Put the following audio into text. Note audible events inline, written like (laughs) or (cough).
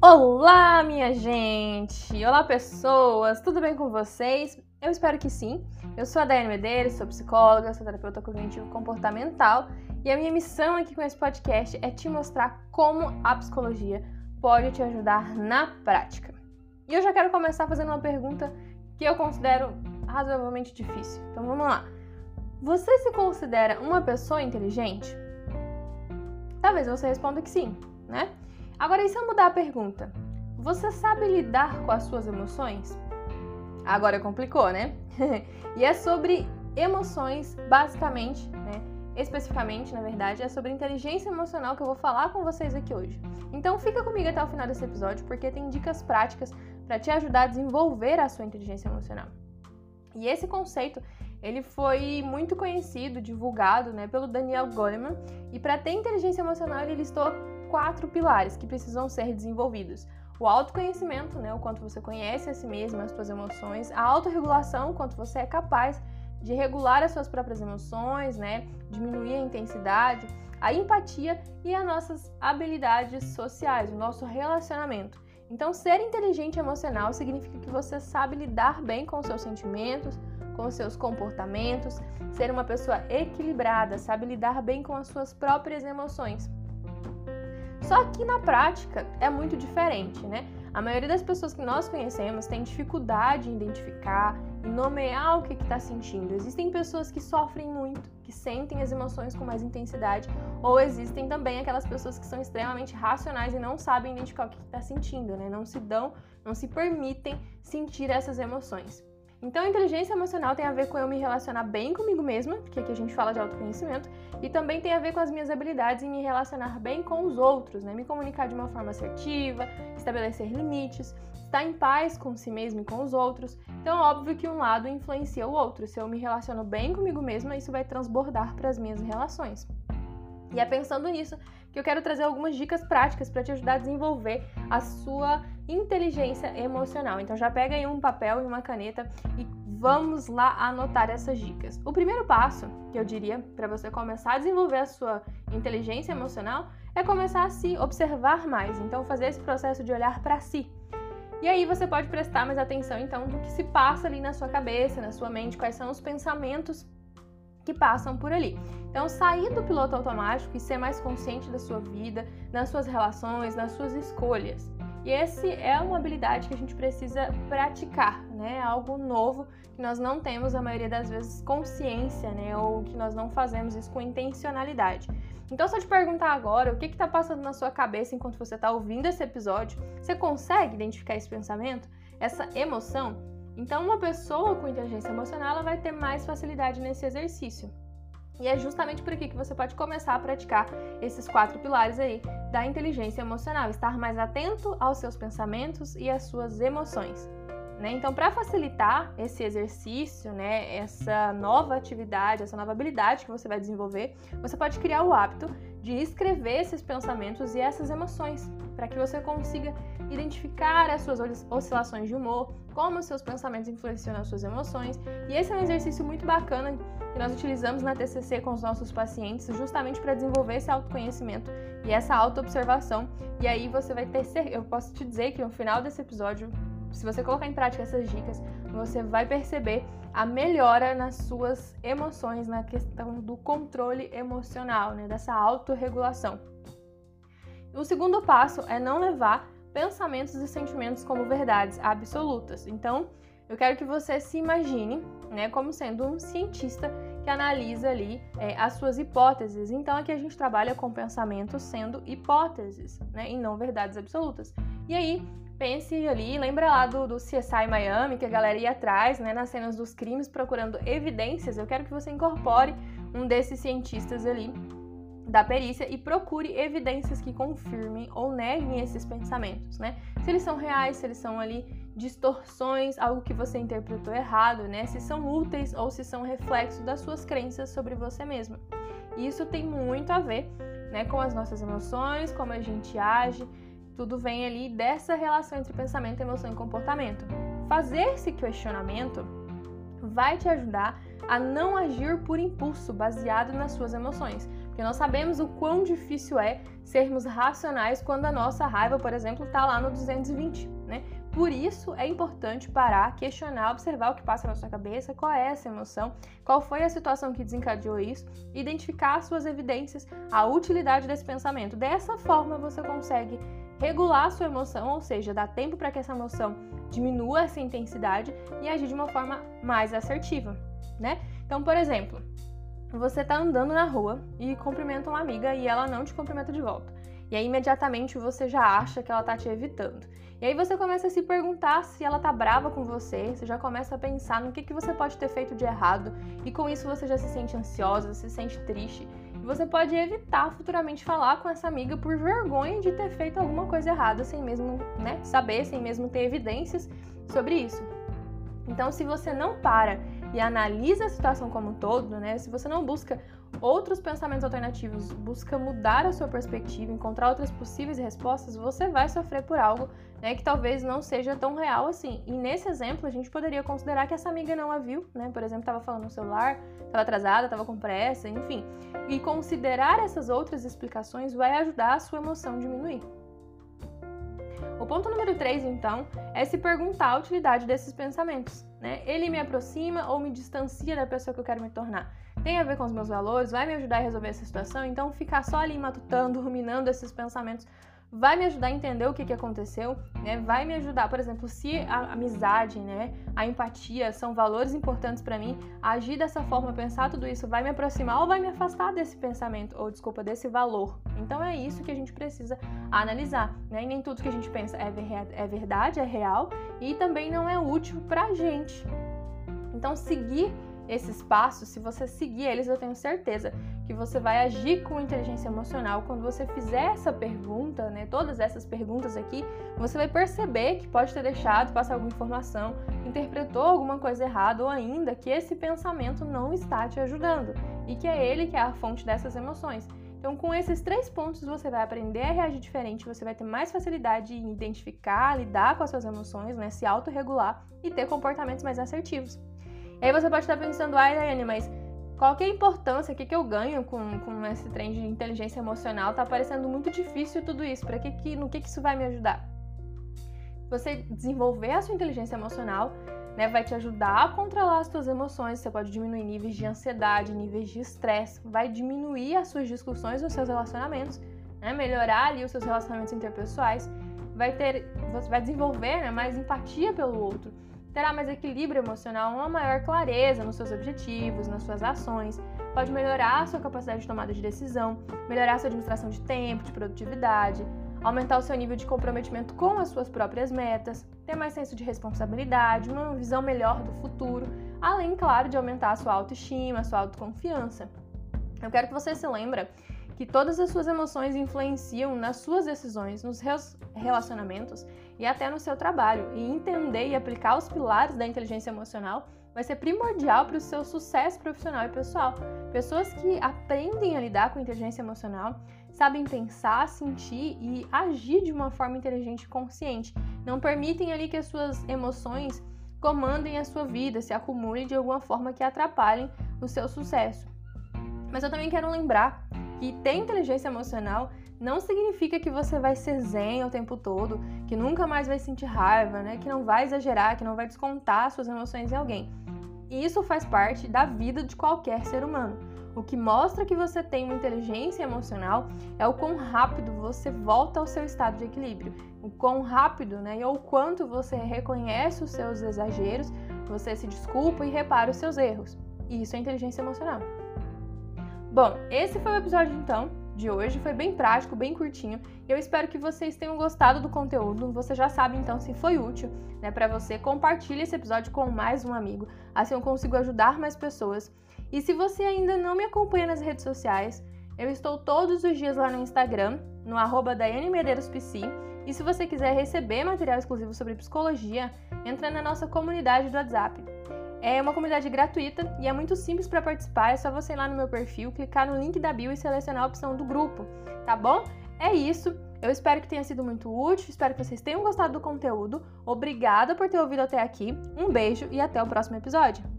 Olá, minha gente! Olá, pessoas! Tudo bem com vocês? Eu espero que sim. Eu sou a Daiane Medeiros, sou psicóloga, sou terapeuta cognitivo comportamental e a minha missão aqui com esse podcast é te mostrar como a psicologia pode te ajudar na prática. E eu já quero começar fazendo uma pergunta que eu considero razoavelmente difícil. Então vamos lá. Você se considera uma pessoa inteligente? Talvez você responda que sim, né? Agora, e se eu mudar a pergunta? Você sabe lidar com as suas emoções? Agora complicou, né? (laughs) e é sobre emoções, basicamente, né? Especificamente, na verdade, é sobre inteligência emocional que eu vou falar com vocês aqui hoje. Então fica comigo até o final desse episódio, porque tem dicas práticas para te ajudar a desenvolver a sua inteligência emocional. E esse conceito ele foi muito conhecido, divulgado né, pelo Daniel Goleman, e para ter inteligência emocional ele listou quatro pilares que precisam ser desenvolvidos. O autoconhecimento, né, o quanto você conhece a si mesmo, as suas emoções, a autorregulação, o quanto você é capaz de regular as suas próprias emoções, né, diminuir a intensidade, a empatia e as nossas habilidades sociais, o nosso relacionamento. Então, ser inteligente emocional significa que você sabe lidar bem com seus sentimentos, com seus comportamentos, ser uma pessoa equilibrada, sabe lidar bem com as suas próprias emoções. Só que na prática é muito diferente, né? A maioria das pessoas que nós conhecemos tem dificuldade em identificar e nomear o que está sentindo. Existem pessoas que sofrem muito, que sentem as emoções com mais intensidade, ou existem também aquelas pessoas que são extremamente racionais e não sabem identificar o que está sentindo, né? Não se dão, não se permitem sentir essas emoções. Então, inteligência emocional tem a ver com eu me relacionar bem comigo mesma, porque aqui a gente fala de autoconhecimento, e também tem a ver com as minhas habilidades em me relacionar bem com os outros, né? Me comunicar de uma forma assertiva, estabelecer limites, estar em paz com si mesmo e com os outros. Então, óbvio que um lado influencia o outro. Se eu me relaciono bem comigo mesma, isso vai transbordar para as minhas relações. E é pensando nisso que eu quero trazer algumas dicas práticas para te ajudar a desenvolver a sua inteligência emocional. Então já pega aí um papel e uma caneta e vamos lá anotar essas dicas. O primeiro passo que eu diria para você começar a desenvolver a sua inteligência emocional é começar a se observar mais. Então fazer esse processo de olhar para si. E aí você pode prestar mais atenção então do que se passa ali na sua cabeça, na sua mente, quais são os pensamentos que passam por ali. Então, sair do piloto automático e ser mais consciente da sua vida, nas suas relações, nas suas escolhas. E esse é uma habilidade que a gente precisa praticar, né? Algo novo que nós não temos a maioria das vezes consciência, né? Ou que nós não fazemos isso com intencionalidade. Então, se eu te perguntar agora o que está passando na sua cabeça enquanto você está ouvindo esse episódio, você consegue identificar esse pensamento, essa emoção? Então, uma pessoa com inteligência emocional ela vai ter mais facilidade nesse exercício. E é justamente por aqui que você pode começar a praticar esses quatro pilares aí da inteligência emocional, estar mais atento aos seus pensamentos e às suas emoções. Né? Então, para facilitar esse exercício, né, essa nova atividade, essa nova habilidade que você vai desenvolver, você pode criar o hábito de escrever esses pensamentos e essas emoções, para que você consiga identificar as suas oscilações de humor, como os seus pensamentos influenciam nas suas emoções. E esse é um exercício muito bacana que nós utilizamos na TCC com os nossos pacientes, justamente para desenvolver esse autoconhecimento e essa autoobservação. E aí você vai ter, eu posso te dizer que no final desse episódio se você colocar em prática essas dicas, você vai perceber a melhora nas suas emoções, na questão do controle emocional, né, dessa autorregulação. O segundo passo é não levar pensamentos e sentimentos como verdades absolutas. Então, eu quero que você se imagine né, como sendo um cientista que analisa ali é, as suas hipóteses. Então, aqui a gente trabalha com pensamentos sendo hipóteses né, e não verdades absolutas. E aí, pense ali, lembra lá do, do CSI Miami, que a galera ia atrás, né, nas cenas dos crimes, procurando evidências. Eu quero que você incorpore um desses cientistas ali da perícia e procure evidências que confirmem ou neguem esses pensamentos, né? Se eles são reais, se eles são ali distorções, algo que você interpretou errado, né? Se são úteis ou se são reflexo das suas crenças sobre você mesma. Isso tem muito a ver, né, com as nossas emoções, como a gente age, tudo vem ali dessa relação entre pensamento, emoção e comportamento. Fazer esse questionamento vai te ajudar a não agir por impulso, baseado nas suas emoções. Porque nós sabemos o quão difícil é sermos racionais quando a nossa raiva, por exemplo, está lá no 220, né? Por isso é importante parar, questionar, observar o que passa na sua cabeça, qual é essa emoção, qual foi a situação que desencadeou isso, identificar as suas evidências, a utilidade desse pensamento. Dessa forma você consegue regular a sua emoção, ou seja, dar tempo para que essa emoção diminua essa intensidade e agir de uma forma mais assertiva, né? Então, por exemplo, você está andando na rua e cumprimenta uma amiga e ela não te cumprimenta de volta. E aí imediatamente você já acha que ela tá te evitando. E aí você começa a se perguntar se ela tá brava com você, você já começa a pensar no que, que você pode ter feito de errado, e com isso você já se sente ansiosa, se sente triste. E você pode evitar futuramente falar com essa amiga por vergonha de ter feito alguma coisa errada, sem mesmo né, saber, sem mesmo ter evidências sobre isso. Então, se você não para e analisa a situação como um todo, né? Se você não busca outros pensamentos alternativos, busca mudar a sua perspectiva, encontrar outras possíveis respostas, você vai sofrer por algo né, que talvez não seja tão real assim. E nesse exemplo, a gente poderia considerar que essa amiga não a viu, né? Por exemplo, estava falando no celular, estava atrasada, estava com pressa, enfim. E considerar essas outras explicações vai ajudar a sua emoção a diminuir. O ponto número 3, então, é se perguntar a utilidade desses pensamentos. Né? Ele me aproxima ou me distancia da pessoa que eu quero me tornar? Tem a ver com os meus valores? Vai me ajudar a resolver essa situação? Então, ficar só ali matutando, (laughs) ruminando esses pensamentos vai me ajudar a entender o que, que aconteceu, né? Vai me ajudar, por exemplo, se a amizade, né, a empatia são valores importantes para mim, agir dessa forma, pensar tudo isso vai me aproximar ou vai me afastar desse pensamento, ou desculpa, desse valor. Então é isso que a gente precisa analisar, né? E nem tudo que a gente pensa é, é verdade, é real e também não é útil pra gente. Então seguir esses passos, se você seguir eles, eu tenho certeza que você vai agir com inteligência emocional. Quando você fizer essa pergunta, né, todas essas perguntas aqui, você vai perceber que pode ter deixado passar alguma informação, interpretou alguma coisa errada ou ainda que esse pensamento não está te ajudando e que é ele que é a fonte dessas emoções. Então, com esses três pontos, você vai aprender a reagir diferente, você vai ter mais facilidade em identificar, lidar com as suas emoções, né, se autorregular e ter comportamentos mais assertivos. E aí você pode estar pensando, ai, Daiane, mas qual que é a importância, o que, que eu ganho com, com esse trem de inteligência emocional? Tá parecendo muito difícil tudo isso, para que, que, no que, que isso vai me ajudar? Você desenvolver a sua inteligência emocional né, vai te ajudar a controlar as suas emoções, você pode diminuir níveis de ansiedade, níveis de estresse, vai diminuir as suas discussões, os seus relacionamentos, né, melhorar ali os seus relacionamentos interpessoais, vai ter, você vai desenvolver né, mais empatia pelo outro terá mais equilíbrio emocional, uma maior clareza nos seus objetivos, nas suas ações, pode melhorar a sua capacidade de tomada de decisão, melhorar a sua administração de tempo, de produtividade, aumentar o seu nível de comprometimento com as suas próprias metas, ter mais senso de responsabilidade, uma visão melhor do futuro, além, claro, de aumentar a sua autoestima, a sua autoconfiança. Eu quero que você se lembre que todas as suas emoções influenciam nas suas decisões, nos relacionamentos e até no seu trabalho. E entender e aplicar os pilares da inteligência emocional vai ser primordial para o seu sucesso profissional e pessoal. Pessoas que aprendem a lidar com inteligência emocional sabem pensar, sentir e agir de uma forma inteligente e consciente. Não permitem ali que as suas emoções comandem a sua vida, se acumulem de alguma forma que atrapalhem o seu sucesso. Mas eu também quero lembrar que ter inteligência emocional não significa que você vai ser zen o tempo todo, que nunca mais vai sentir raiva, né? Que não vai exagerar, que não vai descontar suas emoções em alguém. E isso faz parte da vida de qualquer ser humano. O que mostra que você tem uma inteligência emocional é o quão rápido você volta ao seu estado de equilíbrio. O quão rápido, né? E o quanto você reconhece os seus exageros, você se desculpa e repara os seus erros. E isso é inteligência emocional. Bom, esse foi o episódio então de hoje, foi bem prático, bem curtinho. Eu espero que vocês tenham gostado do conteúdo. Você já sabe então se foi útil, né, para você. Compartilhe esse episódio com mais um amigo, assim eu consigo ajudar mais pessoas. E se você ainda não me acompanha nas redes sociais, eu estou todos os dias lá no Instagram, no arroba E se você quiser receber material exclusivo sobre psicologia, entra na nossa comunidade do WhatsApp. É uma comunidade gratuita e é muito simples para participar. É só você ir lá no meu perfil, clicar no link da bio e selecionar a opção do grupo, tá bom? É isso. Eu espero que tenha sido muito útil, espero que vocês tenham gostado do conteúdo. Obrigada por ter ouvido até aqui. Um beijo e até o próximo episódio.